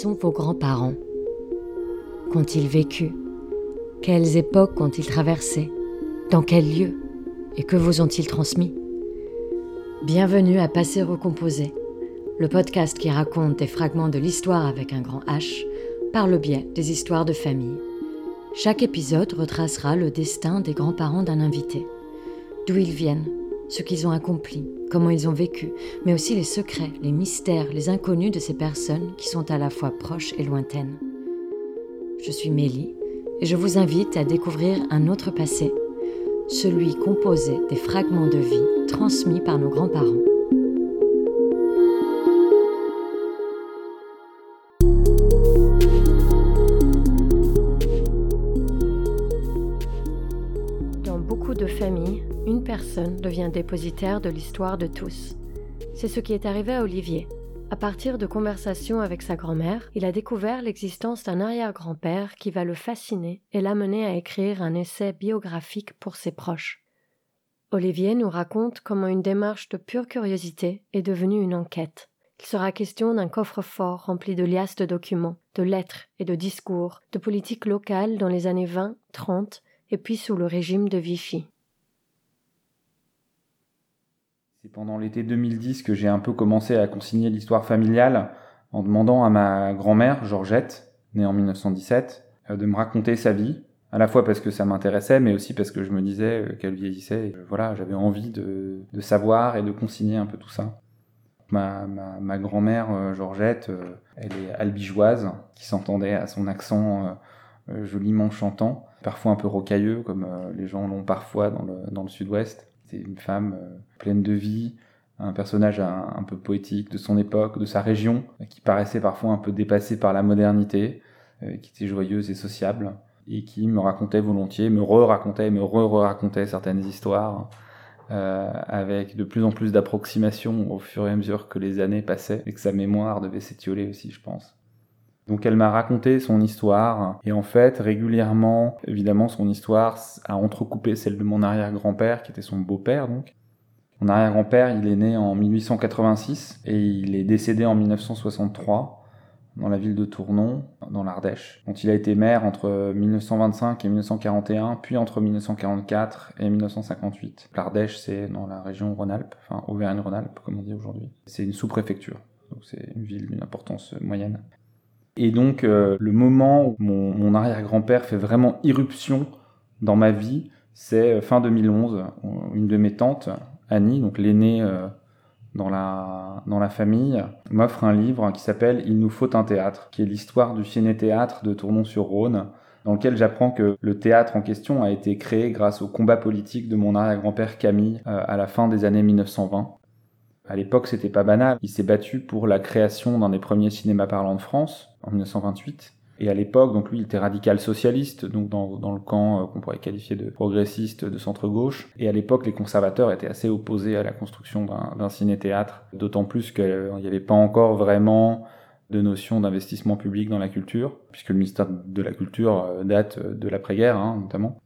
sont vos grands-parents. Qu'ont-ils vécu? Quelles époques ont-ils traversées? Dans quels lieux Et que vous ont-ils transmis? Bienvenue à Passer Recomposé, le podcast qui raconte des fragments de l'histoire avec un grand H par le biais des histoires de famille. Chaque épisode retracera le destin des grands-parents d'un invité, d'où ils viennent, ce qu'ils ont accompli, comment ils ont vécu, mais aussi les secrets, les mystères, les inconnus de ces personnes qui sont à la fois proches et lointaines. Je suis Mélie et je vous invite à découvrir un autre passé, celui composé des fragments de vie transmis par nos grands-parents. Devient dépositaire de l'histoire de tous. C'est ce qui est arrivé à Olivier. À partir de conversations avec sa grand-mère, il a découvert l'existence d'un arrière-grand-père qui va le fasciner et l'amener à écrire un essai biographique pour ses proches. Olivier nous raconte comment une démarche de pure curiosité est devenue une enquête. Il sera question d'un coffre-fort rempli de liasses de documents, de lettres et de discours, de politique locale dans les années 20, 30 et puis sous le régime de Vichy. C'est pendant l'été 2010 que j'ai un peu commencé à consigner l'histoire familiale en demandant à ma grand-mère, Georgette, née en 1917, euh, de me raconter sa vie, à la fois parce que ça m'intéressait, mais aussi parce que je me disais euh, qu'elle vieillissait. Voilà, j'avais envie de, savoir et de consigner un peu tout ça. Ma, grand-mère, euh, Georgette, elle est albigeoise, qui s'entendait à son accent joliment chantant, parfois un peu rocailleux, comme les gens l'ont parfois dans le sud-ouest. C'était une femme euh, pleine de vie, un personnage un, peu poétique de son époque, de sa région, qui paraissait parfois un peu dépassé par la modernité, euh, qui était joyeuse et sociable, et qui me racontait volontiers, me re-racontait, me re-racontait certaines histoires, euh, avec de plus en plus d'approximations au fur et à mesure que les années passaient, et que sa mémoire devait s'étioler aussi, je pense. Donc elle m'a raconté son histoire et en fait régulièrement, évidemment, son histoire a entrecoupé celle de mon arrière-grand-père qui était son beau-père donc. Mon arrière-grand-père, il est né en 1886 et il est décédé en 1963 dans la ville de Tournon, dans l'Ardèche, dont il a été maire entre 1925 et 1941, puis entre 1944 et 1958. L'Ardèche, c'est dans la région Rhône-Alpes, enfin Auvergne-Rhône-Alpes, comme on dit aujourd'hui. C'est une sous-préfecture, donc c'est une ville d'une importance moyenne. Et donc, euh, le moment où mon, arrière-grand-père fait vraiment irruption dans ma vie, c'est euh, fin 2011. Une de mes tantes, Annie, donc l'aînée euh, dans, la, dans la famille, m'offre un livre qui s'appelle Il nous faut un théâtre, qui est l'histoire du ciné-théâtre de Tournon-sur-Rhône, dans lequel j'apprends que le théâtre en question a été créé grâce au combat politique de mon arrière-grand-père Camille à la fin des années 1920. À l'époque, c'était pas banal. Il s'est battu pour la création d'un des premiers cinémas parlants de France, en 1928. Et à l'époque, donc lui, il était radical socialiste, donc dans, dans le camp euh, qu'on pourrait qualifier de progressiste de centre-gauche. Et à l'époque, les conservateurs étaient assez opposés à la construction d'un ciné-théâtre, d'autant plus qu'il n'y avait pas encore vraiment de notion d'investissement public dans la culture, puisque le ministère de la Culture euh, date de l'après-guerre, hein, notamment.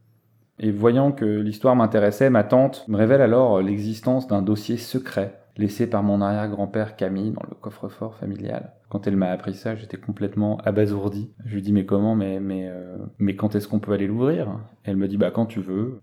Et voyant que l'histoire m'intéressait, ma tante me révèle alors l'existence d'un dossier secret laissé par mon arrière-grand-père Camille dans le coffre-fort familial. Quand elle m'a appris ça, j'étais complètement abasourdi. Je lui dis mais comment, mais mais euh, mais quand est-ce qu'on peut aller l'ouvrir? Elle me dit bah quand tu veux.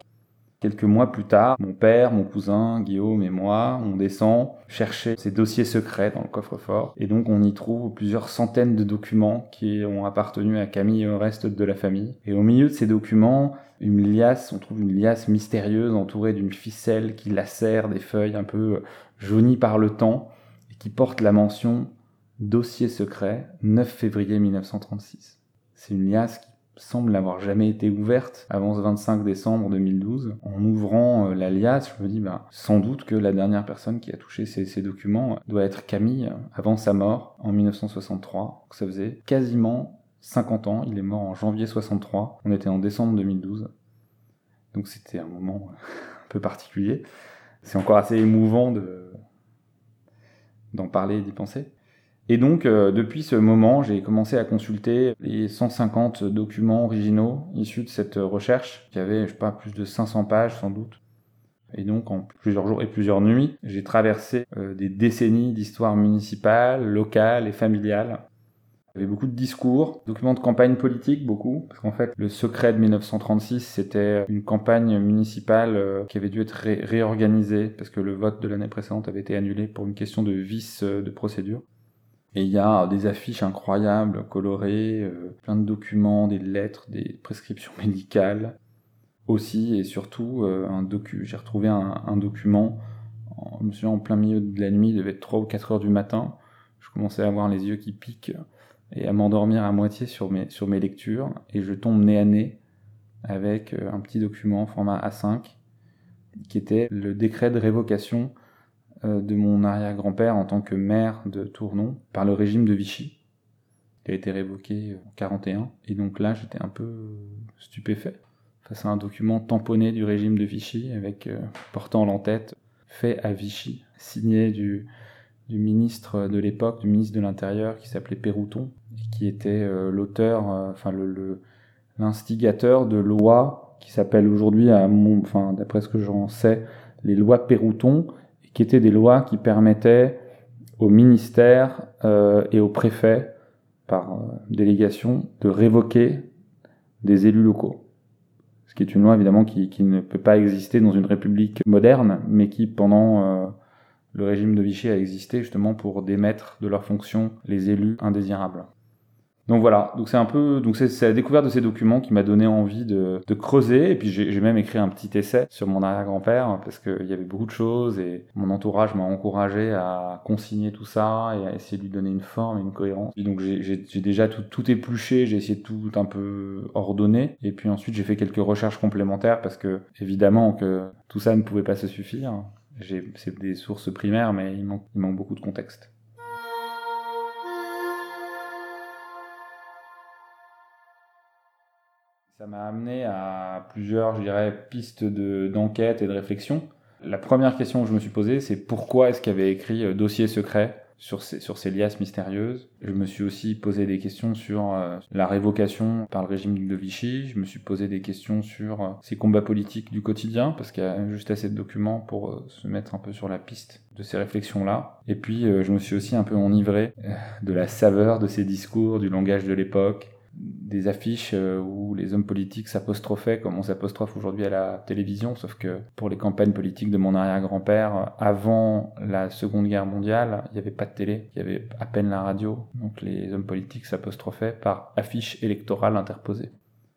Quelques mois plus tard, mon père, mon cousin, Guillaume et moi, on descend chercher ces dossiers secrets dans le coffre-fort. Et donc on y trouve plusieurs centaines de documents qui ont appartenu à Camille et au reste de la famille. Et au milieu de ces documents, une liasse, on trouve une liasse mystérieuse entourée d'une ficelle qui lacère des feuilles un peu jaunies par le temps et qui porte la mention dossier secret 9 février 1936. C'est une liasse qui semble n'avoir jamais été ouverte avant ce 25 décembre 2012. En ouvrant euh, la liasse, je me dis bah, sans doute que la dernière personne qui a touché ces, documents doit être Camille avant sa mort en 1963. ça faisait quasiment 50 ans, il est mort en janvier 63, on était en décembre 2012. Donc c'était un moment un peu particulier. C'est encore assez émouvant de d'en parler et d'y penser. Et donc, euh, depuis ce moment, j'ai commencé à consulter les 150 documents originaux issus de cette recherche, qui avait, je sais pas, plus de 500 pages sans doute. Et donc, en plusieurs jours et plusieurs nuits, j'ai traversé euh, des décennies d'histoire municipale, locale et familiale, Il y avait beaucoup de discours, documents de campagne politique, beaucoup, parce qu'en fait, le secret de 1936, c'était une campagne municipale euh, qui avait dû être réorganisée, parce que le vote de l'année précédente avait été annulé pour une question de vice euh, de procédure. Et il y a des affiches incroyables, colorées, euh, plein de documents, des lettres, des prescriptions médicales. Aussi et surtout, un docu j'ai retrouvé un, document, en, je me souviens, en plein milieu de la nuit, il devait être 3 ou 4 heures du matin. Je commençais à avoir les yeux qui piquent et à m'endormir à moitié sur mes, sur mes lectures, et je tombe nez à nez avec euh, un petit document format A5 qui était le décret de révocation euh, de mon arrière-grand-père en tant que maire de Tournon par le régime de Vichy, qui a été révoqué en 41. Et donc là, j'étais un peu stupéfait face à un document tamponné du régime de Vichy, avec euh, portant l'entête fait à Vichy, signé du, du ministre de l'époque, du ministre de l'Intérieur, qui s'appelait Pérouton, qui était euh, l'auteur, euh, enfin le, l'instigateur de lois qui s'appellent aujourd'hui, enfin d'après ce que j'en sais, les lois Pérouton, qui étaient des lois qui permettaient au ministère euh, et au préfet, par délégation, de révoquer des élus locaux. Ce qui est une loi évidemment qui, ne peut pas exister dans une république moderne, mais qui pendant le régime de Vichy a existé justement pour démettre de leurs fonctions les élus indésirables. Donc voilà, donc c'est un peu, donc c'est la découverte de ces documents qui m'a donné envie de, creuser. Et puis j'ai même écrit un petit essai sur mon arrière-grand-père parce qu'il y avait beaucoup de choses et mon entourage m'a encouragé à consigner tout ça et à essayer de lui donner une forme et une cohérence. Et donc j'ai déjà tout, épluché, j'ai essayé de tout un peu ordonner. Et puis ensuite j'ai fait quelques recherches complémentaires parce que évidemment que tout ça ne pouvait pas se suffire. C'est des sources primaires, mais il manque beaucoup de contexte. Ça m'a amené à plusieurs, je dirais, pistes d'enquête et de réflexion. La première question que je me suis posée, c'est pourquoi est-ce qu'il avait écrit euh, Dossier secret sur ces, sur ces liasses mystérieuses? Je me suis aussi posé des questions sur euh, la révocation par le régime de Vichy. Je me suis posé des questions sur euh, ces combats politiques du quotidien, parce qu'il y a juste assez de documents pour euh, se mettre un peu sur la piste de ces réflexions-là. Et puis, je me suis aussi un peu enivré de la saveur de ces discours, du langage de l'époque, des affiches euh, où les hommes politiques s'apostrophaient comme on s'apostrophe aujourd'hui à la télévision, sauf que pour les campagnes politiques de mon arrière-grand-père, avant la Seconde Guerre mondiale, il n'y avait pas de télé, il y avait à peine la radio, donc les hommes politiques s'apostrophaient par affiches électorales interposées.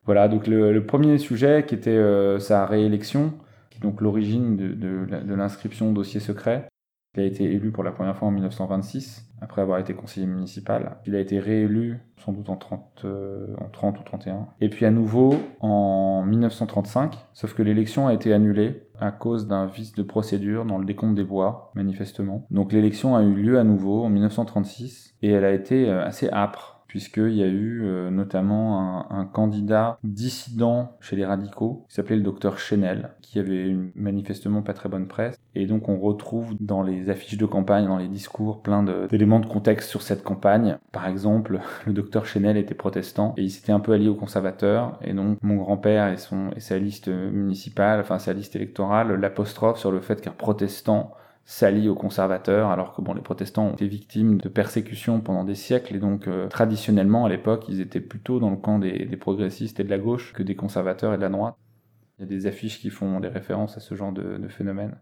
Voilà, donc le, premier sujet qui était euh, sa réélection, donc l'origine de, de l'inscription dossier secret, il a été élu pour la première fois en 1926, après avoir été conseiller municipal. Il a été réélu sans doute en 30, euh, en 30 ou 31. Et puis à nouveau en 1935, sauf que l'élection a été annulée à cause d'un vice de procédure dans le décompte des voix, manifestement. Donc l'élection a eu lieu à nouveau en 1936 et elle a été euh, assez âpre puisqu'il y a eu euh, notamment un, candidat dissident chez les radicaux, qui s'appelait le docteur Chenel, qui avait manifestement pas très bonne presse. Et donc on retrouve dans les affiches de campagne, dans les discours, plein d'éléments de, contexte sur cette campagne. Par exemple, le docteur Chenel était protestant et il s'était un peu allié aux conservateurs. Et donc mon grand-père et, et sa liste municipale, enfin sa liste électorale, l'apostrophe sur le fait qu'un protestant s'allie aux conservateurs, alors que bon, les protestants ont été victimes de persécutions pendant des siècles, et donc euh, traditionnellement à l'époque, ils étaient plutôt dans le camp des, progressistes et de la gauche que des conservateurs et de la droite. Il y a des affiches qui font des références à ce genre de, de phénomène.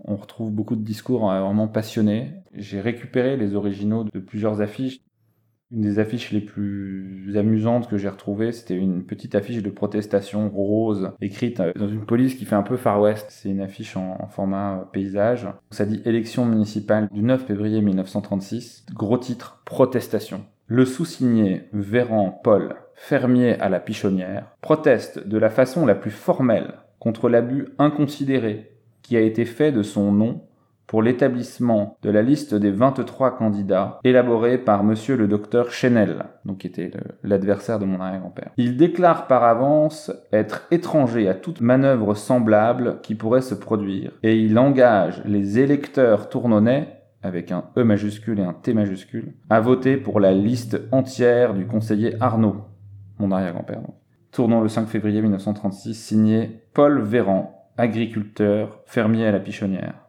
On retrouve beaucoup de discours euh, vraiment passionnés. J'ai récupéré les originaux de plusieurs affiches. Une des affiches les plus amusantes que j'ai retrouvées, c'était une petite affiche de protestation rose, écrite euh, dans une police qui fait un peu Far West. C'est une affiche en, format euh, paysage. Ça dit élection municipale du 9 février 1936. Gros titre, protestation. Le sous-signé Véran Paul, fermier à la pichonnière, proteste de la façon la plus formelle contre l'abus inconsidéré qui a été fait de son nom pour l'établissement de la liste des 23 candidats élaborée par monsieur le docteur Chenel, donc qui était l'adversaire de mon arrière-grand-père. Il déclare par avance être étranger à toute manœuvre semblable qui pourrait se produire et il engage les électeurs tournonnais avec un E majuscule et un T majuscule, à voter pour la liste entière du conseiller Arnaud, mon arrière-grand-père. Tournons le 5 février 1936, signé Paul Véran, agriculteur, fermier à la Pichonnière.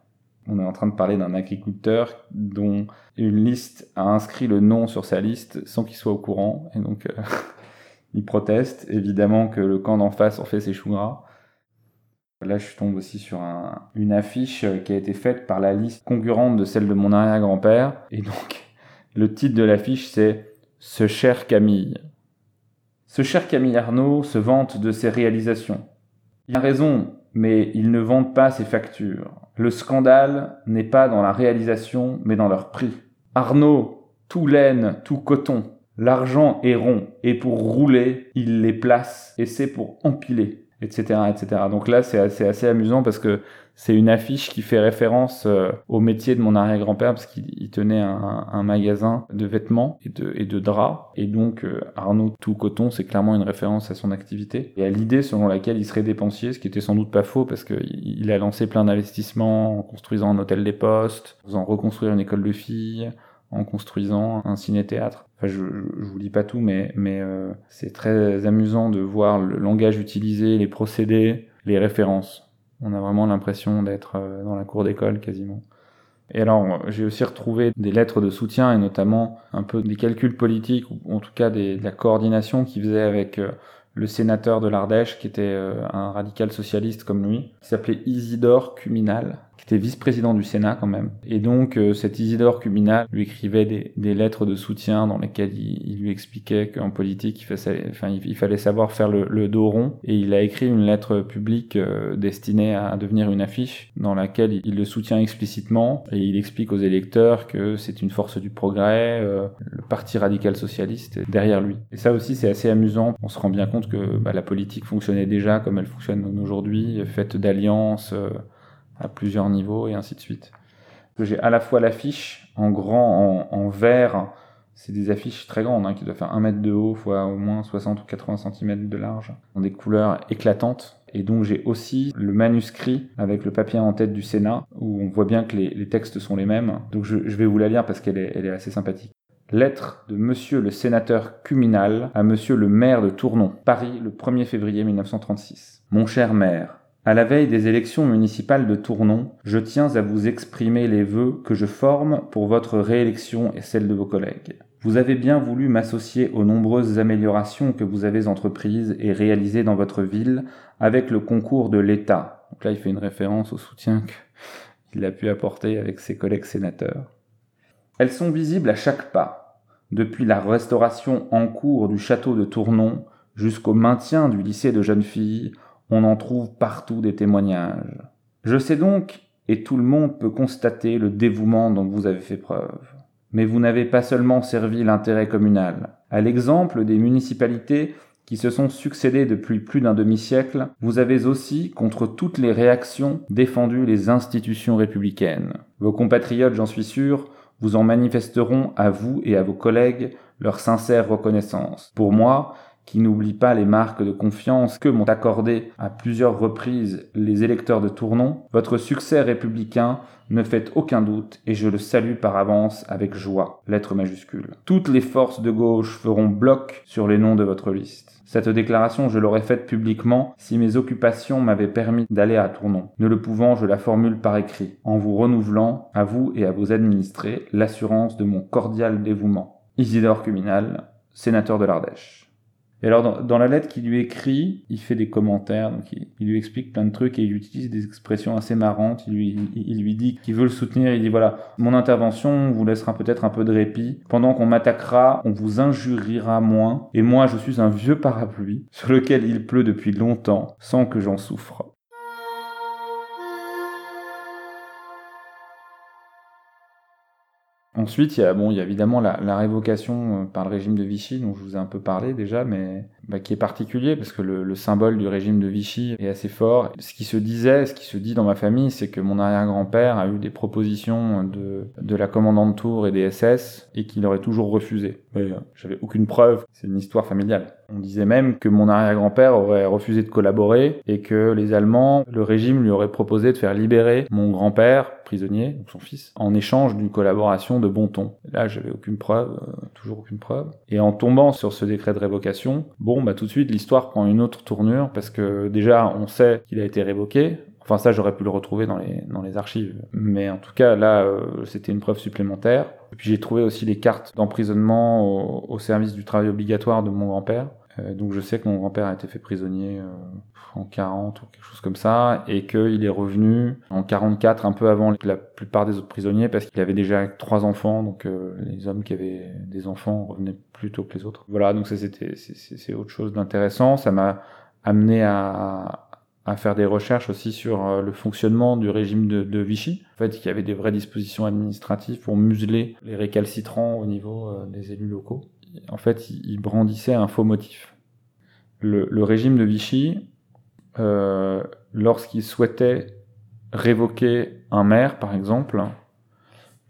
On est en train de parler d'un agriculteur dont une liste a inscrit le nom sur sa liste sans qu'il soit au courant. Et donc, euh, il proteste. Évidemment que le camp d'en face en fait ses choux gras. Là, je tombe aussi sur une affiche qui a été faite par la liste concurrente de celle de mon arrière-grand-père. Et donc, le titre de l'affiche, c'est Ce cher Camille. Ce cher Camille Arnaud se vante de ses réalisations. Il a raison, mais il ne vante pas ses factures. Le scandale n'est pas dans la réalisation, mais dans leur prix. Arnaud, tout laine, tout coton. L'argent est rond, et pour rouler, il les place, et c'est pour empiler, etc., etc. Donc là, c'est assez, assez amusant parce que c'est une affiche qui fait référence euh, au métier de mon arrière-grand-père parce qu'il tenait un, magasin de vêtements et de, draps. Et donc euh, Arnaud Tout Coton, c'est clairement une référence à son activité et à l'idée selon laquelle il serait dépensier, ce qui était sans doute pas faux parce qu'il a lancé plein d'investissements en construisant un hôtel des postes, en faisant reconstruire une école de filles, en construisant un ciné-théâtre. Enfin, je, vous lis pas tout, mais, mais euh, c'est très amusant de voir le langage utilisé, les procédés, les références. On a vraiment l'impression d'être euh, dans la cour d'école quasiment. Et alors, j'ai aussi retrouvé des lettres de soutien et notamment un peu des calculs politiques, ou en tout cas de la coordination qu'il faisait avec euh, le sénateur de l'Ardèche, qui était euh, un radical socialiste comme lui, qui s'appelait Isidore Cuminal, qui était vice-président du Sénat quand même. Et donc euh, cet Isidore Cuminal lui écrivait des, lettres de soutien dans lesquelles il, lui expliquait qu'en politique il fallait, savoir faire le, le, dos rond. Et il a écrit une lettre publique euh, destinée à devenir une affiche dans laquelle il, le soutient explicitement et il explique aux électeurs que c'est une force du progrès, euh, le parti radical socialiste est derrière lui. Et ça aussi c'est assez amusant. On se rend bien compte que bah, la politique fonctionnait déjà comme elle fonctionne aujourd'hui, faite d'alliances à plusieurs niveaux et ainsi de suite. J'ai à la fois l'affiche en grand, en, vert, c'est des affiches très grandes, hein, qui doivent faire 1 mètre de haut, fois au moins 60 ou 80 cm de large, dans des couleurs éclatantes. Et donc j'ai aussi le manuscrit avec le papier en tête du Sénat, où on voit bien que les, textes sont les mêmes. Donc je, vais vous la lire parce qu'elle est, est assez sympathique. Lettre de Monsieur le sénateur Cuminal à Monsieur le maire de Tournon, Paris, le 1er février 1936. Mon cher maire, à la veille des élections municipales de Tournon, je tiens à vous exprimer les vœux que je forme pour votre réélection et celle de vos collègues. Vous avez bien voulu m'associer aux nombreuses améliorations que vous avez entreprises et réalisées dans votre ville avec le concours de l'État. Donc là, il fait une référence au soutien qu'il a pu apporter avec ses collègues sénateurs. Elles sont visibles à chaque pas, depuis la restauration en cours du château de Tournon jusqu'au maintien du lycée de jeunes filles on en trouve partout des témoignages. Je sais donc, et tout le monde peut constater le dévouement dont vous avez fait preuve. Mais vous n'avez pas seulement servi l'intérêt communal. À l'exemple des municipalités qui se sont succédées depuis plus d'un demi-siècle, vous avez aussi, contre toutes les réactions, défendu les institutions républicaines. Vos compatriotes, j'en suis sûr, vous en manifesteront à vous et à vos collègues leur sincère reconnaissance. Pour moi, qui n'oublie pas les marques de confiance que m'ont accordé à plusieurs reprises les électeurs de Tournon, votre succès républicain ne fait aucun doute et je le salue par avance avec joie. Lettre majuscule. Toutes les forces de gauche feront bloc sur les noms de votre liste. Cette déclaration, je l'aurais faite publiquement si mes occupations m'avaient permis d'aller à Tournon. Ne le pouvant, je la formule par écrit, en vous renouvelant, à vous et à vos administrés, l'assurance de mon cordial dévouement. Isidore Cuminal, sénateur de l'Ardèche. Et alors, dans, la lettre qu'il lui écrit, il fait des commentaires, donc il, lui explique plein de trucs et il utilise des expressions assez marrantes. Il lui, il, lui dit qu'il veut le soutenir. Il dit voilà, mon intervention vous laissera peut-être un peu de répit. Pendant qu'on m'attaquera, on vous injuriera moins. Et moi, je suis un vieux parapluie sur lequel il pleut depuis longtemps sans que j'en souffre. Ensuite, il y a, bon, il y a évidemment la, révocation euh, par le régime de Vichy, dont je vous ai un peu parlé déjà, mais bah, qui est particulier parce que le, le, symbole du régime de Vichy est assez fort. Ce qui se disait, ce qui se dit dans ma famille, c'est que mon arrière-grand-père a eu des propositions de, de la commandante Tour et des SS et qu'il aurait toujours refusé. Euh, j'avais aucune preuve, c'est une histoire familiale. On disait même que mon arrière-grand-père aurait refusé de collaborer et que les Allemands, le régime lui aurait proposé de faire libérer mon grand-père, prisonnier, donc son fils, en échange d'une collaboration de bon ton. Là, j'avais aucune preuve, euh, toujours aucune preuve. Et en tombant sur ce décret de révocation, bon, bah tout de suite, l'histoire prend une autre tournure parce que déjà, on sait qu'il a été révoqué, Enfin, ça, j'aurais pu le retrouver dans les, dans les archives. Mais en tout cas, là, euh, c'était une preuve supplémentaire. Et puis j'ai trouvé aussi les cartes d'emprisonnement au, service du travail obligatoire de mon grand-père. Euh, donc je sais que mon grand-père a été fait prisonnier euh, en 40 ou quelque chose comme ça, et qu'il est revenu en 44, un peu avant la plupart des autres prisonniers, parce qu'il avait déjà trois enfants, donc les hommes qui avaient des enfants revenaient plus tôt que les autres. Voilà, donc ça c'était c'est autre chose d'intéressant. Ça m'a amené à, faire des recherches aussi sur euh, le fonctionnement du régime de, de, Vichy. En fait, il y avait des vraies dispositions administratives pour museler les récalcitrants au niveau euh, des élus locaux. En fait, il brandissait un faux motif. Le, régime de Vichy, euh, lorsqu'il souhaitait révoquer un maire, par exemple,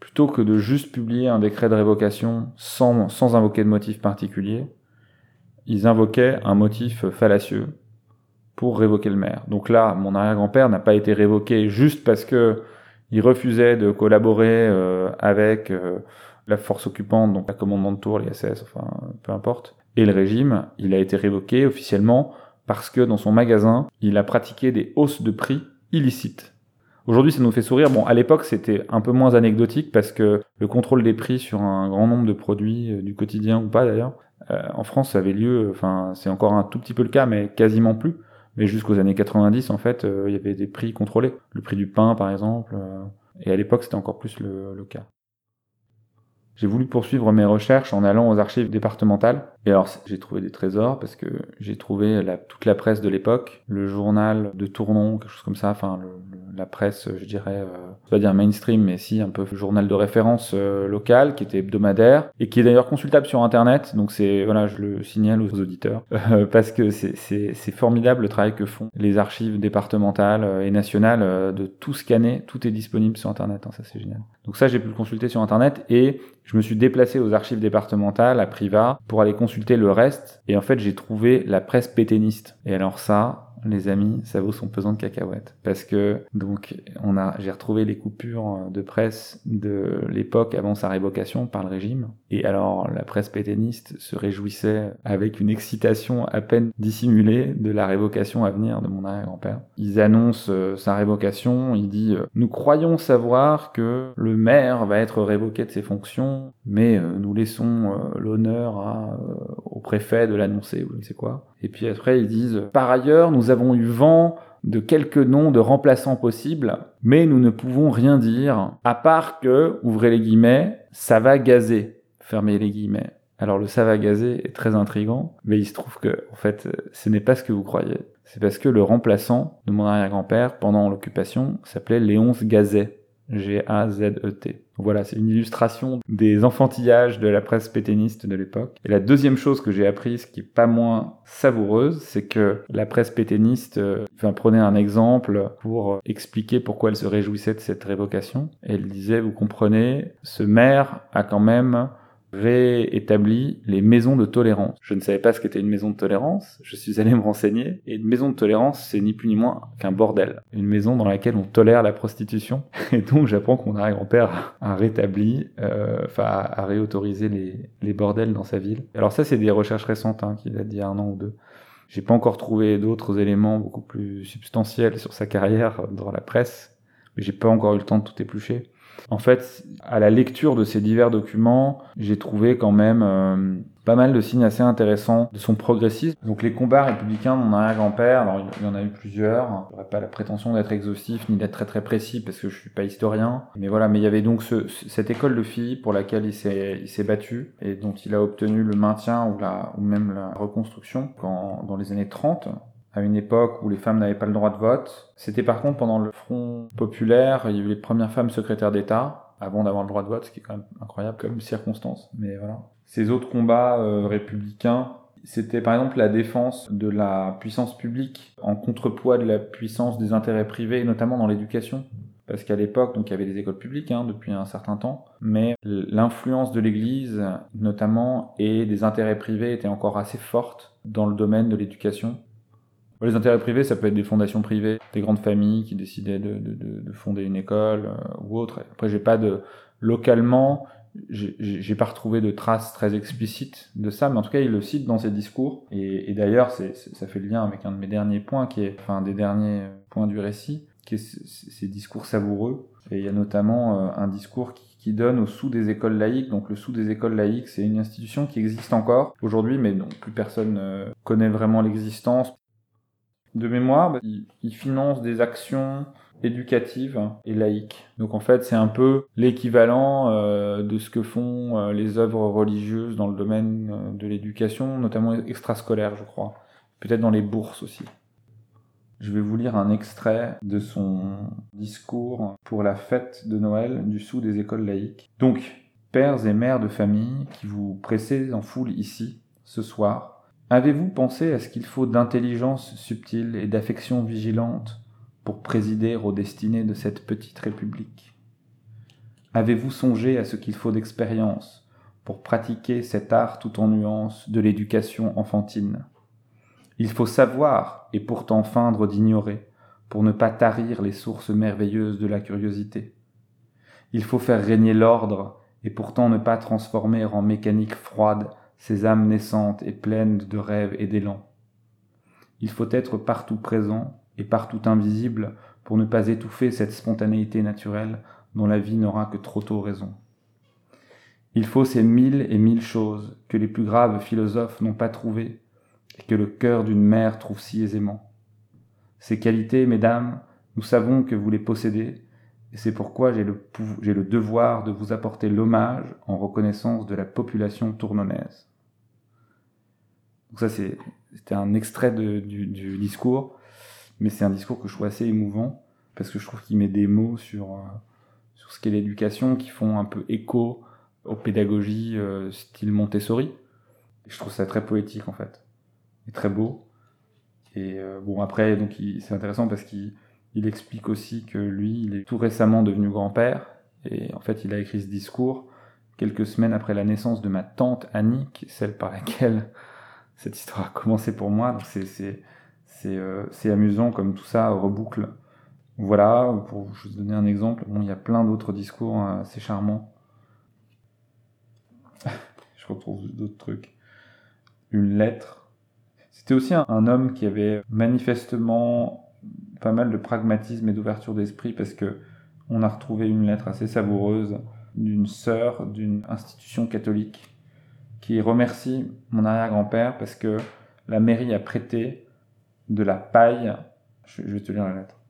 plutôt que de juste publier un décret de révocation sans, sans invoquer de motif particulier, ils invoquaient un motif fallacieux, pour révoquer le maire. Donc là, mon arrière-grand-père n'a pas été révoqué juste parce que il refusait de collaborer euh, avec euh, la force occupante, donc la commandement de tour, les SS, enfin peu importe, et le régime. Il a été révoqué officiellement parce que dans son magasin, il a pratiqué des hausses de prix illicites. Aujourd'hui, ça nous fait sourire. Bon, à l'époque, c'était un peu moins anecdotique parce que le contrôle des prix sur un grand nombre de produits, euh, du quotidien ou pas d'ailleurs, en France, ça avait lieu, enfin, c'est encore un tout petit peu le cas, mais quasiment plus. Mais jusqu'aux années 90, en fait, euh, il y avait des prix contrôlés. Le prix du pain, par exemple. Euh, et à l'époque, c'était encore plus le cas. J'ai voulu poursuivre mes recherches en allant aux archives départementales. Et alors, j'ai trouvé des trésors parce que j'ai trouvé la, toute la presse de l'époque, le journal de Tournon, quelque chose comme ça, enfin, le, la presse, je dirais, euh, pas dire mainstream, mais si, un peu journal de référence euh, local, qui était hebdomadaire, et qui est d'ailleurs consultable sur Internet. Donc c'est, voilà, je le signale aux auditeurs, euh, parce que c'est formidable le travail que font les archives départementales euh, et nationales de tout scanner, tout est disponible sur Internet, hein, ça c'est génial. Donc ça, j'ai pu le consulter sur Internet, et je me suis déplacé aux archives départementales à Priva pour aller consulter le reste. Et en fait, j'ai trouvé la presse péténiste. Et alors ça, les amis, ça vaut son pesant de cacahuètes. Parce que, donc, on a, j'ai retrouvé les coupures de presse de l'époque avant sa révocation par le régime. Et alors, la presse pétainiste se réjouissait avec une excitation à peine dissimulée de la révocation à venir de mon arrière-grand-père. Ils annoncent euh, sa révocation, il dit euh, Nous croyons savoir que le maire va être révoqué de ses fonctions, mais euh, nous laissons l'honneur à, préfet de l'annoncer, ou je ne sais quoi. Et puis après, ils disent Par ailleurs, nous avons eu vent de quelques noms de remplaçants possibles, mais nous ne pouvons rien dire, à part que, ouvrez les guillemets, ça va gazer, fermez les guillemets. Alors le ça va gazer est très intrigant, mais il se trouve que, en fait, ce n'est pas ce que vous croyez. C'est parce que le remplaçant de mon arrière-grand-père pendant l'occupation s'appelait Léonce Gazet. G-A-Z-E-T. Voilà, c'est une illustration des enfantillages de la presse pétainiste de l'époque. Et la deuxième chose que j'ai apprise, qui est pas moins savoureuse, c'est que la presse pétainiste euh, enfin, prenait un exemple pour expliquer pourquoi elle se réjouissait de cette révocation. Elle disait, vous comprenez, ce maire a quand même réétabli les maisons de tolérance. Je ne savais pas ce qu'était une maison de tolérance, je suis allé me renseigner, et une maison de tolérance, c'est ni plus ni moins qu'un bordel. Une maison dans laquelle on tolère la prostitution, et donc j'apprends que mon arrière-grand-père a rétabli, euh, enfin a réautorisé les, les, bordels dans sa ville. Alors ça, c'est des recherches récentes, hein, qui datent d'il y a un an ou deux. J'ai pas encore trouvé d'autres éléments beaucoup plus substantiels sur sa carrière dans la presse, mais j'ai pas encore eu le temps de tout éplucher. En fait, à la lecture de ces divers documents, j'ai trouvé quand même euh, pas mal de signes assez intéressants de son progressisme. Donc les combats républicains de mon arrière-grand-père, alors il y en a eu plusieurs, j'aurais pas la prétention d'être exhaustif ni d'être très très précis parce que je suis pas historien, mais voilà, mais il y avait donc ce, cette école de filles pour laquelle il s'est il s'est battu et dont il a obtenu le maintien ou la ou même la reconstruction quand, dans les années 30 à une époque où les femmes n'avaient pas le droit de vote. C'était par contre pendant le Front populaire, il y a eu les premières femmes secrétaires d'État avant d'avoir le droit de vote, ce qui est quand même incroyable comme circonstance. Mais voilà. Ces autres combats euh, républicains, c'était par exemple la défense de la puissance publique en contrepoids de la puissance des intérêts privés, notamment dans l'éducation. Parce qu'à l'époque, donc il y avait des écoles publiques hein, depuis un certain temps, mais l'influence de l'Église, notamment, et des intérêts privés était encore assez forte dans le domaine de l'éducation. Les intérêts privés, ça peut être des fondations privées, des grandes familles qui décidaient de, de, de fonder une école euh, ou autre. Après, j'ai pas de localement, j'ai pas retrouvé de traces très explicites de ça, mais en tout cas, il le cite dans ses discours. Et, et d'ailleurs, ça fait le lien avec un de mes derniers points, qui est, enfin, des derniers points du récit, ces discours savoureux. Et il y a notamment un discours qui, donne au sous des écoles laïques. Donc le sous des écoles laïques, c'est une institution qui existe encore aujourd'hui, mais dont plus personne connaît vraiment l'existence. De mémoire, bah, il finance des actions éducative et laïque. Donc en fait, c'est un peu l'équivalent euh, de ce que font euh, les œuvres religieuses dans le domaine euh, de l'éducation, notamment extrascolaire, je crois. Peut-être dans les bourses aussi. Je vais vous lire un extrait de son discours pour la fête de Noël du sous des écoles laïques. Donc, pères et mères de famille qui vous pressez en foule ici, ce soir, avez-vous pensé à ce qu'il faut d'intelligence subtile et d'affection vigilante pour présider aux destinées de cette petite république? Avez-vous songé à ce qu'il faut d'expérience pour pratiquer cet art tout en nuances de l'éducation enfantine? Il faut savoir et pourtant feindre d'ignorer pour ne pas tarir les sources merveilleuses de la curiosité. Il faut faire régner l'ordre et pourtant ne pas transformer en mécanique froide ces âmes naissantes et pleines de rêves et d'élan. Il faut être partout présent et partout invisible pour ne pas étouffer cette spontanéité naturelle dont la vie n'aura que trop tôt raison. Il faut ces mille et mille choses que les plus graves philosophes n'ont pas trouvées et que le cœur d'une mère trouve si aisément. Ces qualités, mesdames, nous savons que vous les possédez, c'est pourquoi j'ai le, le, devoir de vous apporter l'hommage en reconnaissance de la population tournonnaise. Donc ça, c'était un extrait du, du discours mais c'est un discours que je trouve assez émouvant parce que je trouve qu'il met des mots sur, euh, sur ce qu'est l'éducation qui font un peu écho aux pédagogies euh, style Montessori. Et je trouve ça très poétique en fait, et très beau. Et euh, bon après, donc c'est intéressant parce qu'il il explique aussi que lui, il est tout récemment devenu grand-père et en fait, il a écrit ce discours quelques semaines après la naissance de ma tante Annick, celle par laquelle cette histoire a commencé pour moi. Euh, c'est amusant comme tout ça reboucle. Voilà, pour vous donner un exemple, bon, il y a plein d'autres discours hein, assez charmants. Je retrouve d'autres trucs. Une lettre. C'était aussi un, homme qui avait manifestement pas mal de pragmatisme et d'ouverture d'esprit parce que on a retrouvé une lettre assez savoureuse d'une sœur d'une institution catholique qui remercie mon arrière-grand-père parce que la mairie a prêté de la paille. Je, vais te lire la lettre.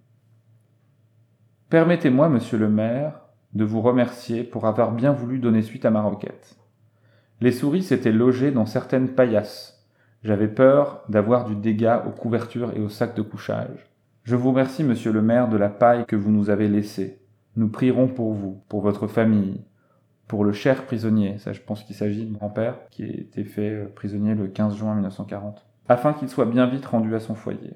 Permettez-moi, monsieur le maire, de vous remercier pour avoir bien voulu donner suite à ma requête. Les souris s'étaient logées dans certaines paillasses. J'avais peur d'avoir du dégât aux couvertures et aux sacs de couchage. Je vous remercie, monsieur le maire, de la paille que vous nous avez laissée. Nous prierons pour vous, pour votre famille, pour le cher prisonnier. Ça, je pense qu'il s'agit de mon grand-père, qui a été fait euh, prisonnier le 15 juin 1940 afin qu'il soit bien vite rendu à son foyer.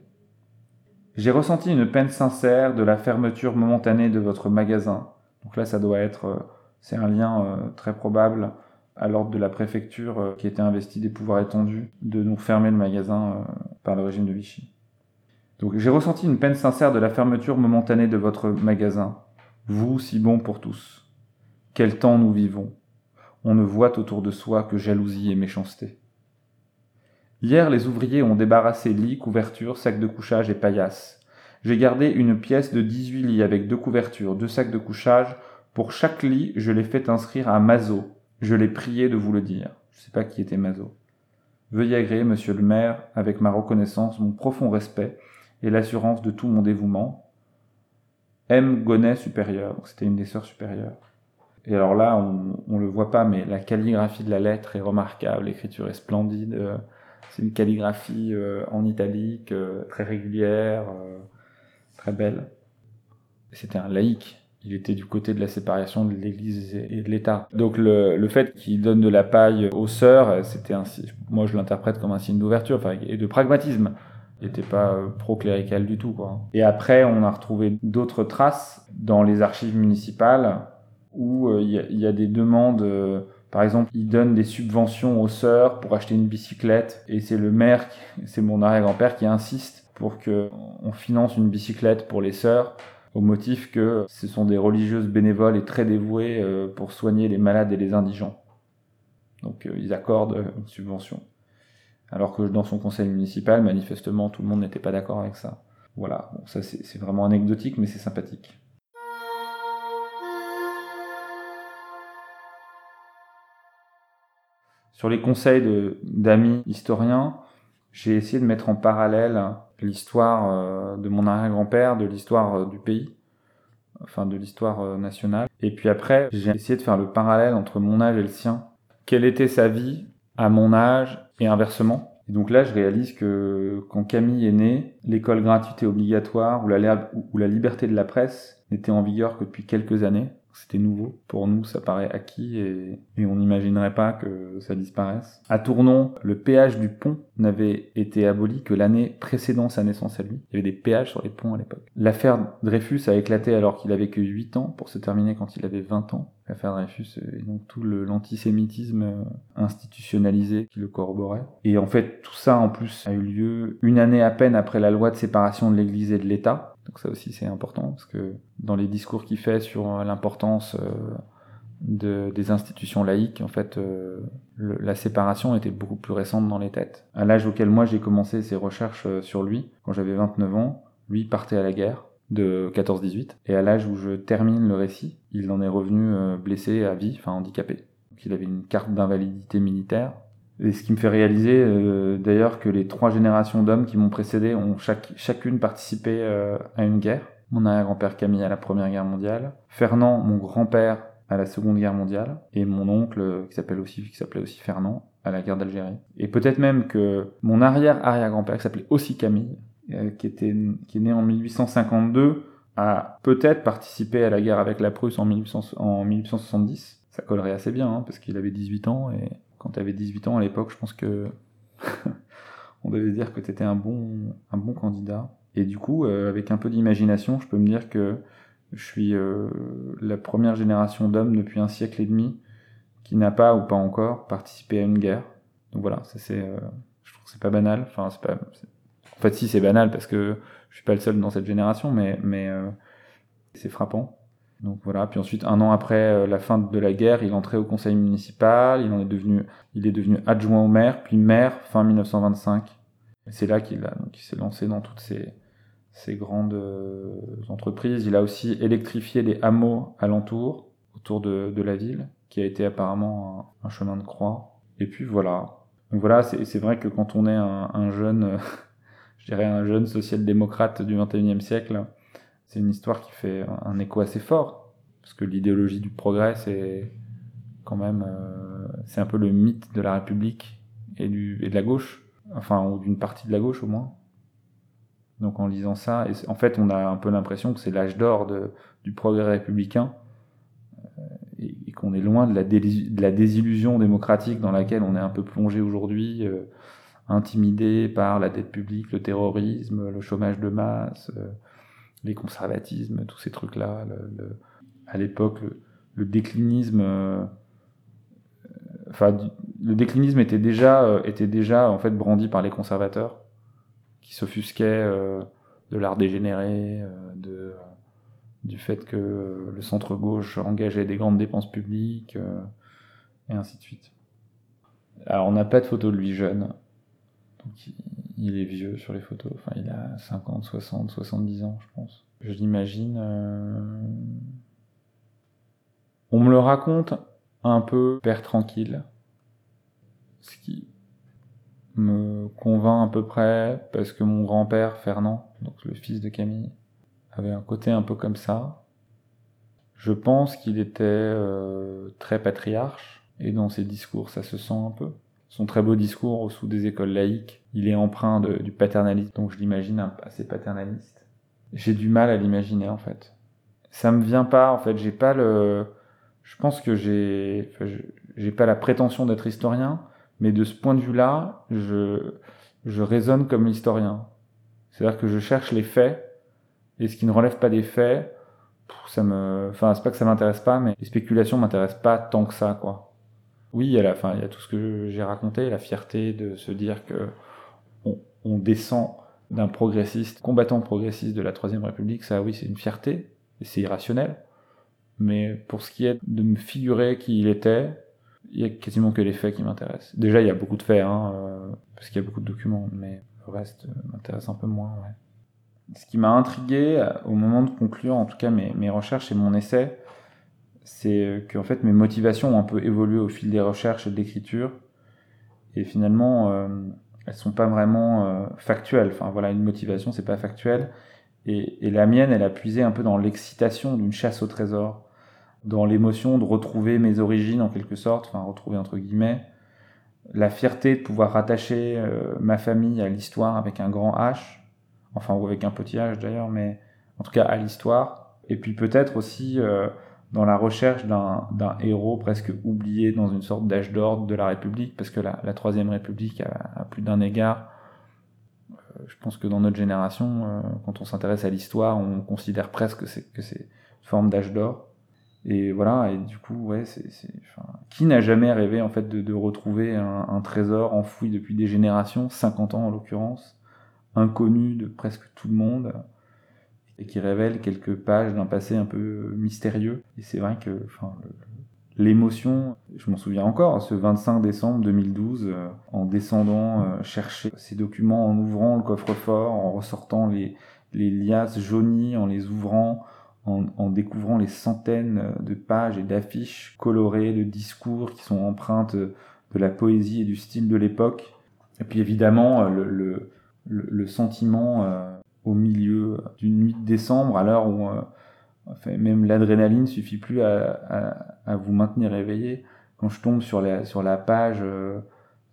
J'ai ressenti une peine sincère de la fermeture momentanée de votre magasin. Donc là, ça doit être, euh, c'est un lien euh, très probable à l'ordre de la préfecture qui était investie des pouvoirs étendus de nous fermer le magasin par le régime de Vichy. Donc j'ai ressenti une peine sincère de la fermeture momentanée de votre magasin. Vous, si bon pour tous. Quel temps nous vivons. On ne voit autour de soi que jalousie et méchanceté. Hier, les ouvriers ont débarrassé lits, couvertures, sacs de couchage et paillasses. J'ai gardé une pièce de 18 lits avec deux couvertures, deux sacs de couchage. Pour chaque lit, je l'ai fait inscrire à Mazo. Je l'ai prié de vous le dire. Je ne sais pas qui était Mazo. Veuillez agréer, monsieur le maire, avec ma reconnaissance, mon profond respect et l'assurance de tout mon dévouement. M. Gonnet supérieur. C'était une des sœurs supérieures. Et alors là, on ne le voit pas, mais la calligraphie de la lettre est remarquable, l'écriture est splendide. Euh, c'est une calligraphie euh, en italique, euh, très régulière, très belle. C'était un laïc. Il était du côté de la séparation de l'Église et de l'État. Donc le, fait qu'il donne de la paille aux sœurs, c'était. Moi, je l'interprète comme un signe d'ouverture, et de pragmatisme. N'était pas pro-clérical du tout, quoi. Et après, on a retrouvé d'autres traces dans les archives municipales où il y, a des demandes par exemple, il donne des subventions aux sœurs pour acheter une bicyclette et c'est le maire, c'est mon arrière-grand-père qui insiste pour que on finance une bicyclette pour les sœurs au motif que ce sont des religieuses bénévoles et très dévouées euh, pour soigner les malades et les indigents. Donc euh, ils accordent une subvention. Alors que dans son conseil municipal, manifestement, tout le monde n'était pas d'accord avec ça. Voilà, ça c'est vraiment anecdotique, mais c'est sympathique. Sur les conseils d'amis historiens, j'ai essayé de mettre en parallèle l'histoire euh, de mon arrière-grand-père, de l'histoire euh, du pays, enfin de l'histoire euh, nationale. Et puis après, j'ai essayé de faire le parallèle entre mon âge et le sien. Quelle était sa vie à mon âge et inversement et donc là, je réalise que quand Camille est née, l'école gratuite et obligatoire ou la, ou la liberté de la presse n'était en vigueur que depuis quelques années. C'était nouveau. Pour nous, ça paraît acquis et, on n'imaginerait pas que ça disparaisse. À Tournon, le péage du pont n'avait été aboli que l'année précédant sa naissance à lui. Il y avait des péages sur les ponts à l'époque. L'affaire Dreyfus a éclaté alors qu'il avait que 8 ans pour se terminer quand il avait 20 ans. L'affaire Dreyfus et donc tout l'antisémitisme institutionnalisé qui le corroborait. Et en fait, tout ça en plus a eu lieu une année à peine après la loi de séparation de l'Église et de l'État. Donc ça aussi c'est important parce que dans les discours qu'il fait sur l'importance euh, de, des institutions laïques, en fait, euh, la séparation était beaucoup plus récente dans les têtes. À l'âge auquel moi j'ai commencé ces recherches euh, sur lui, quand j'avais 29 ans, lui partait à la guerre de 14-18, et à l'âge où je termine le récit, il en est revenu blessé à vie, enfin handicapé. Donc il avait une carte d'invalidité militaire, et ce qui me fait réaliser euh, d'ailleurs que les trois générations d'hommes qui m'ont précédé ont chacune participé euh, à une guerre. Mon arrière-grand-père Camille à la Première Guerre mondiale, Fernand, mon grand-père, à la Seconde Guerre mondiale, et mon oncle qui s'appelle aussi qui s'appelait aussi Fernand à la guerre d'Algérie. Et peut-être même que mon arrière-arrière-grand-père qui s'appelait aussi Camille, euh, qui était qui est né en 1852, a peut-être participé à la guerre avec la Prusse en, 1800, en 1870. Ça collerait assez bien hein, parce qu'il avait 18 ans et quand tu avais 18 ans à l'époque, je pense que on devait dire que tu étais un bon, un bon candidat. Et du coup, euh, avec un peu d'imagination, je peux me dire que je suis euh, la première génération d'hommes depuis un siècle et demi qui n'a pas ou pas encore participé à une guerre. Donc voilà, euh, je trouve que c'est pas banal. Enfin, c'est pas, en fait, si c'est banal parce que je suis pas le seul dans cette génération, mais mais c'est frappant. Donc voilà, puis ensuite un an après euh, la fin de la guerre, il entrait au conseil municipal, il en est devenu, il est devenu adjoint au maire, puis maire fin 1925. C'est là qu'il a, donc il s'est lancé dans toutes ces, ces grandes euh, entreprises. Il a aussi électrifié les hameaux alentours, autour de, de la ville, qui a été apparemment un, chemin de croix. Et puis voilà. Donc voilà, c'est vrai que quand on est un, un jeune, je dirais un jeune social-démocrate du 21e siècle, c'est une histoire qui fait un écho assez fort, parce que l'idéologie du progrès, c'est quand même, euh, c'est un peu le mythe de la République et, de la gauche, enfin, ou d'une partie de la gauche au moins. Donc en lisant ça, en fait, on a un peu l'impression que c'est l'âge d'or du progrès républicain, euh, et, qu'on est loin de la, de la, désillusion démocratique dans laquelle on est un peu plongé aujourd'hui, euh, intimidé par la dette publique, le terrorisme, le chômage de masse, les conservatismes, tous ces trucs-là. à l'époque, le, déclinisme, euh, enfin, le déclinisme était déjà, euh, était déjà en fait brandi par les conservateurs, qui s'offusquaient euh, de l'art dégénéré, de, du fait que le centre gauche engageait des grandes dépenses publiques, et ainsi de suite. Alors, on n'a pas de photo de lui jeune, il est vieux sur les photos. Enfin, il a 50, 60, 70 ans, je pense. Je l'imagine. Euh, on me le raconte un peu père tranquille. Ce qui me convainc à peu près parce que mon grand-père, Fernand, donc le fils de Camille, avait un côté un peu comme ça. Je pense qu'il était euh, très patriarche et dans ses discours ça se sent un peu son très beau discours sous des écoles laïques, il est empreint du paternalisme, donc je l'imagine assez paternaliste. J'ai du mal à l'imaginer en fait. Ça me vient pas en fait, j'ai pas le je pense que j'ai j'ai pas la prétention d'être historien, mais de ce point de vue-là, je je raisonne comme l'historien. C'est-à-dire que je cherche les faits et ce qui ne relève pas des faits, ça me enfin c'est pas que ça m'intéresse pas mais les spéculations m'intéressent pas tant que ça quoi oui, a, la, fin, il y a tout ce que j'ai raconté, la fierté de se dire que on, descend d'un progressiste, combattant progressiste de la Troisième République, ça oui, c'est une fierté, et c'est irrationnel. Mais pour ce qui est de me figurer qui il était, il y a quasiment que les faits qui m'intéressent. Déjà, il y a beaucoup de faits, hein, euh, parce qu'il y a beaucoup de documents, mais le reste m'intéresse un peu moins, ouais. ce qui m'a intrigué au moment de conclure, en tout cas mes, mes recherches et mon essai, c'est qu'en fait mes motivations ont un peu évolué au fil des recherches et de l'écriture. Et finalement, euh, elles sont pas vraiment euh, factuelles. Enfin voilà, une motivation, c'est pas factuel. Et, et, la mienne, elle a puisé un peu dans l'excitation d'une chasse au trésor, dans l'émotion de retrouver mes origines en quelque sorte, enfin retrouver entre guillemets, la fierté de pouvoir rattacher euh, ma famille à l'histoire avec un grand H, enfin ou avec un petit H d'ailleurs, mais en tout cas à l'histoire. Et puis peut-être aussi euh, dans la recherche d'un héros presque oublié dans une sorte d'âge d'or de la République, parce que la, Troisième République a, plus d'un égard. Euh, je pense que dans notre génération, euh, quand on s'intéresse à l'histoire, on considère presque que c'est une forme d'âge d'or. Et voilà, et du coup, ouais, qui n'a jamais rêvé en fait de, retrouver un, trésor enfoui depuis des générations, 50 ans en l'occurrence, inconnu de presque tout le monde, et qui révèle quelques pages d'un passé un peu mystérieux. Et c'est vrai que enfin, l'émotion, je m'en souviens encore, ce 25 décembre 2012, euh, en descendant euh, chercher ces documents, en ouvrant le coffre-fort, en ressortant les, liasses jaunies, en les ouvrant, en, découvrant les centaines de pages et d'affiches colorées, de discours qui sont empreintes de la poésie et du style de l'époque. Et puis évidemment, le, sentiment euh, au milieu d'une nuit de décembre, à l'heure où euh, même l'adrénaline suffit plus à, vous maintenir éveillé. Quand je tombe sur la, sur la page, euh,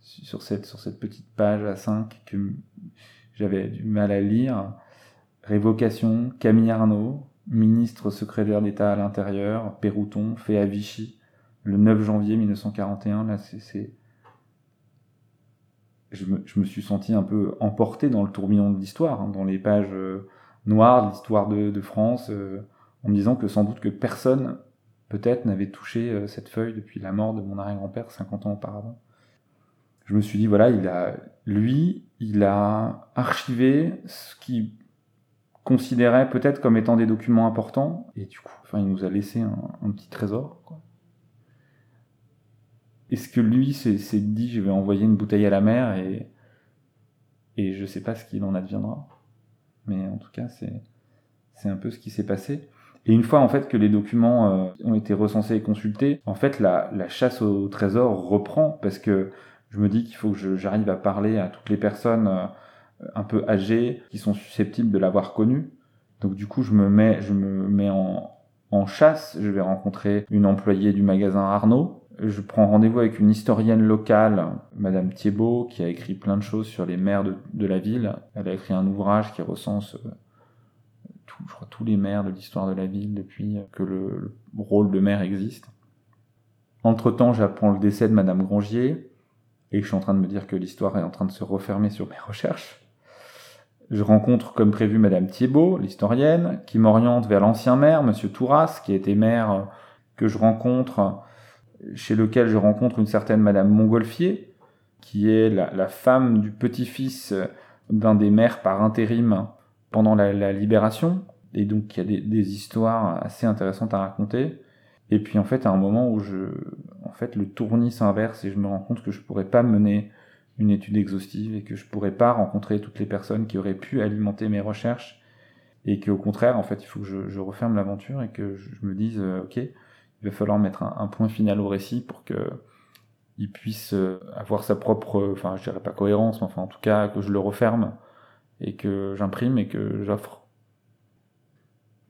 sur, cette, sur cette petite page à 5 que j'avais du mal à lire, révocation, Camille Arnaud, ministre secrétaire d'État à l'intérieur, Pérouton, fait à Vichy, le 9 janvier 1941, là je me, suis senti un peu emporté dans le tourbillon de l'histoire, hein, dans les pages euh, noires de l'histoire de, de, France, euh, en me disant que sans doute que personne, peut-être, n'avait touché euh, cette feuille depuis la mort de mon arrière-grand-père 50 ans auparavant. Je me suis dit, voilà, il a, lui, il a archivé ce qu'il considérait peut-être comme étant des documents importants, et du coup, enfin, il nous a laissé un, un petit trésor, quoi. Est-ce que lui s'est dit je vais envoyer une bouteille à la mer et, et je sais pas ce qu'il en adviendra. Mais en tout cas, c'est un peu ce qui s'est passé. Et une fois en fait que les documents euh, ont été recensés et consultés, en fait la, la, chasse au trésor reprend parce que je me dis qu'il faut que j'arrive à parler à toutes les personnes euh, un peu âgées qui sont susceptibles de l'avoir connu. Donc du coup je me mets, je me mets en, en chasse. Je vais rencontrer une employée du magasin Arnaud je prends rendez-vous avec une historienne locale, Madame Thiebaud, qui a écrit plein de choses sur les maires de, la ville. Elle a écrit un ouvrage qui recense euh, tous les maires de l'histoire de la ville depuis que le, le rôle de maire existe. Entre-temps, j'apprends le décès de Madame Grangier, et je suis en train de me dire que l'histoire est en train de se refermer sur mes recherches. Je rencontre comme prévu Madame Thiebaud, l'historienne, qui m'oriente vers l'ancien maire, Monsieur Touras, qui était maire euh, que je rencontre chez lequel je rencontre une certaine Madame Montgolfier, qui est la, femme du petit-fils d'un des maires par intérim pendant la, libération, et donc il y a des, histoires assez intéressantes à raconter. Et puis en fait, à un moment où je, en fait, le tournis s'inverse et je me rends compte que je pourrais pas mener une étude exhaustive et que je pourrais pas rencontrer toutes les personnes qui auraient pu alimenter mes recherches et qu'au contraire, en fait, il faut que je, referme l'aventure et que je, je me dise, euh, ok, va falloir mettre un, point final au récit pour que il puisse euh, avoir sa propre, enfin je dirais pas cohérence, mais enfin en tout cas que je le referme et que j'imprime et que j'offre.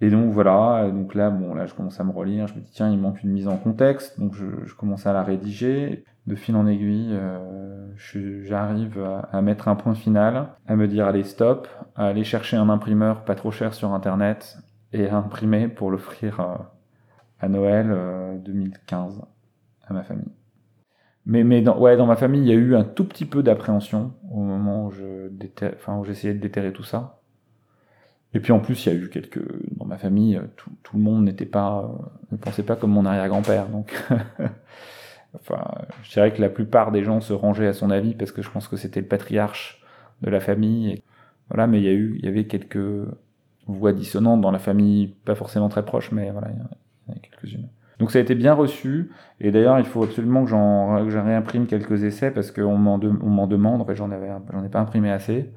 Et donc voilà, donc là bon là je commence à me relire, je me dis tiens il manque une mise en contexte, donc je, je commence à la rédiger. De fil en aiguille, euh, j'arrive à, à, mettre un point final, à me dire allez stop, à aller chercher un imprimeur pas trop cher sur internet et à imprimer pour l'offrir euh, à Noël 2015 euh, à ma famille. Mais, mais dans, ouais, dans ma famille, il y a eu un tout petit peu d'appréhension au moment où je j'essayais de déterrer tout ça. Et puis en plus, il y a eu quelques, dans ma famille, tout, tout le monde n'était pas, euh, ne pensait pas comme mon arrière-grand-père. Donc, enfin, je dirais que la plupart des gens se rangeaient à son avis parce que je pense que c'était le patriarche de la famille. Et, voilà, mais il y a eu, il y avait quelques voix dissonantes dans la famille, pas forcément très proches, mais voilà, Donc ça a été bien reçu, et d'ailleurs il faut absolument que j'en réimprime quelques essais parce qu'on m'en de, demande, en fait j'en ai pas imprimé assez.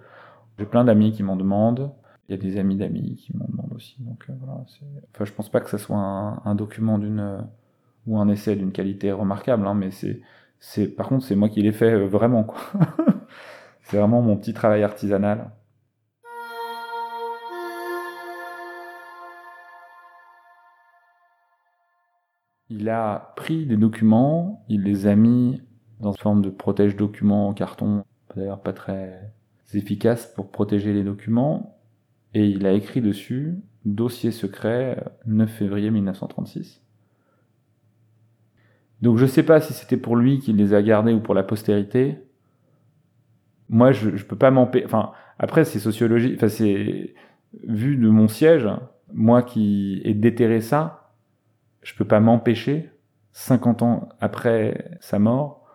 J'ai plein d'amis qui m'en demandent, Il y a des amis d'amis qui m'en demandent aussi. Donc euh, voilà, enfin, je pense pas que ce soit un, document d'une ou un essai d'une qualité remarquable, hein, mais c'est, c'est, par contre, c'est moi qui l'ai fait euh, vraiment, quoi. c'est vraiment mon petit travail artisanal. Il a pris des documents, il les a mis dans une forme de protège-documents en carton, d'ailleurs pas très efficace pour protéger les documents, et il a écrit dessus dossier secret 9 février 1936. Donc je sais pas si c'était pour lui qu'il les a gardés ou pour la postérité. Moi, je, je peux pas m'empêcher. Enfin, après, c'est sociologique. Enfin, c'est vu de mon siège, moi qui ai déterré ça, je peux pas m'empêcher, 50 ans après sa mort,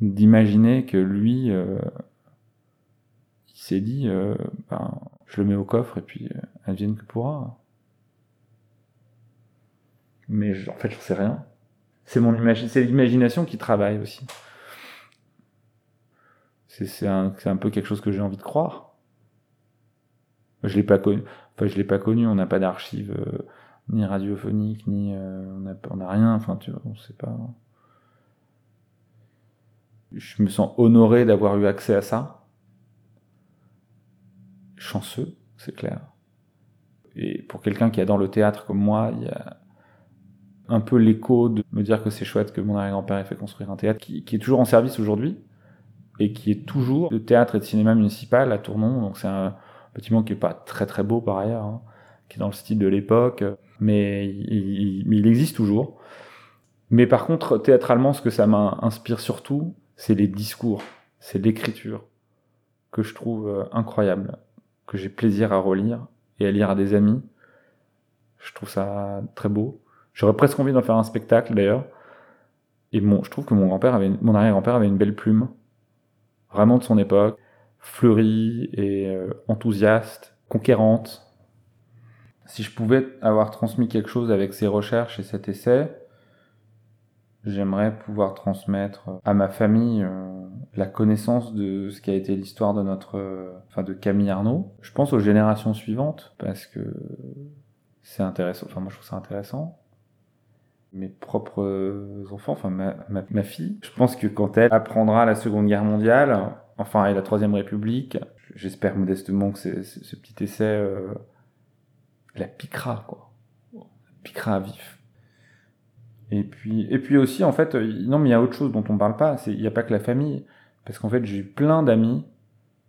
d'imaginer que lui, euh, il s'est dit, euh, ben, je le mets au coffre et puis euh, elle vienne que pourra. Mais en fait, j'en sais rien. C'est mon c'est l'imagination qui travaille aussi. C'est un, un peu quelque chose que j'ai envie de croire. Je l'ai pas connu. Enfin, je l'ai pas connu. On n'a pas d'archives euh, ni radiophoniques, ni euh, on n'a a rien. Enfin, tu vois, on sait pas. Je me sens honoré d'avoir eu accès à ça chanceux, c'est clair. Et pour quelqu'un qui adore le théâtre comme moi, il y a un peu l'écho de me dire que c'est chouette que mon arrière-grand-père ait fait construire un théâtre qui, est toujours en service aujourd'hui et qui est toujours le théâtre et le cinéma municipal à Tournon. Donc c'est un bâtiment qui est pas très très beau par ailleurs, hein, qui est dans le style de l'époque, mais il, existe toujours. Mais par contre, théâtralement, ce que ça m'inspire surtout, c'est les discours, c'est l'écriture que je trouve euh, incroyable que j'ai plaisir à relire et à lire à des amis. Je trouve ça très beau. J'aurais presque envie d'en faire un spectacle d'ailleurs. Et bon, je trouve que mon grand-père avait, mon arrière-grand-père avait une belle plume, vraiment de son époque, fleurie et euh, enthousiaste, conquérante. Si je pouvais avoir transmis quelque chose avec ces recherches et cet essai, J'aimerais pouvoir transmettre à ma famille euh, la connaissance de ce qui a été l'histoire de notre, euh, enfin de Camille Arnaud. Je pense aux générations suivantes parce que c'est intéressant. Enfin, moi, je trouve ça intéressant. Mes propres enfants, enfin ma, fille, je pense que quand elle apprendra la Seconde Guerre mondiale, enfin et la Troisième République, j'espère modestement que ce petit essai euh, la piquera, quoi, la piquera à vif. Et puis, et puis aussi, en fait, euh, non, mais il y a autre chose dont on parle pas. C'est, il n'y a pas que la famille. Parce qu'en fait, j'ai eu plein d'amis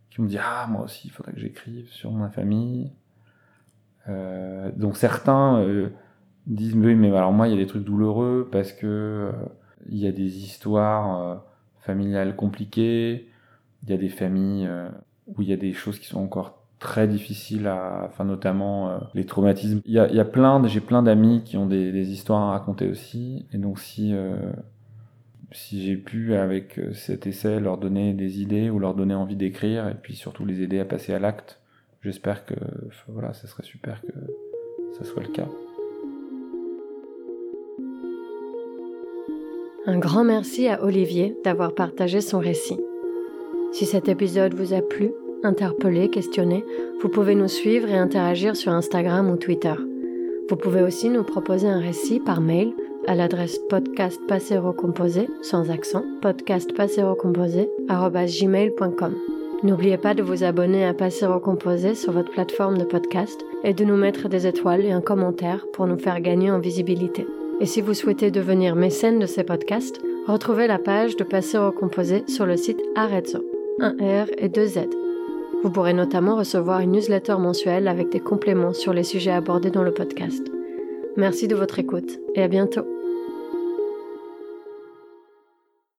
qui me disent Ah, moi aussi, il faudrait que j'écrive sur ma famille. Euh, donc certains euh, disent Oui, mais alors moi, il y a des trucs douloureux parce que euh, il y a des histoires familiales compliquées. Il y a des familles où il y a des choses qui sont encore très difficile à, enfin notamment euh, les traumatismes. Il y a, il y a plein, j'ai plein d'amis qui ont des, histoires à raconter aussi, et donc si euh, si j'ai pu avec euh, cet essai leur donner des idées ou leur donner envie d'écrire, et puis surtout les aider à passer à l'acte, j'espère que voilà, ça serait super que ça soit le cas. Un grand merci à Olivier d'avoir partagé son récit. Si cet épisode vous a plu, interpeller, questionner, vous pouvez nous suivre et interagir sur Instagram ou Twitter. Vous pouvez aussi nous proposer un récit par mail à l'adresse podcast composé sans accent podcastpasserocomposé@gmail.com. N'oubliez pas de vous abonner à Passero Composé sur votre plateforme de podcast et de nous mettre des étoiles et un commentaire pour nous faire gagner en visibilité. Et si vous souhaitez devenir mécène de ces podcasts, retrouvez la page de Passero Composé sur le site Arezzo, 1 R et 2 Z. Vous pourrez notamment recevoir une newsletter mensuelle avec des compléments sur les sujets abordés dans le podcast. Merci de votre écoute et à bientôt.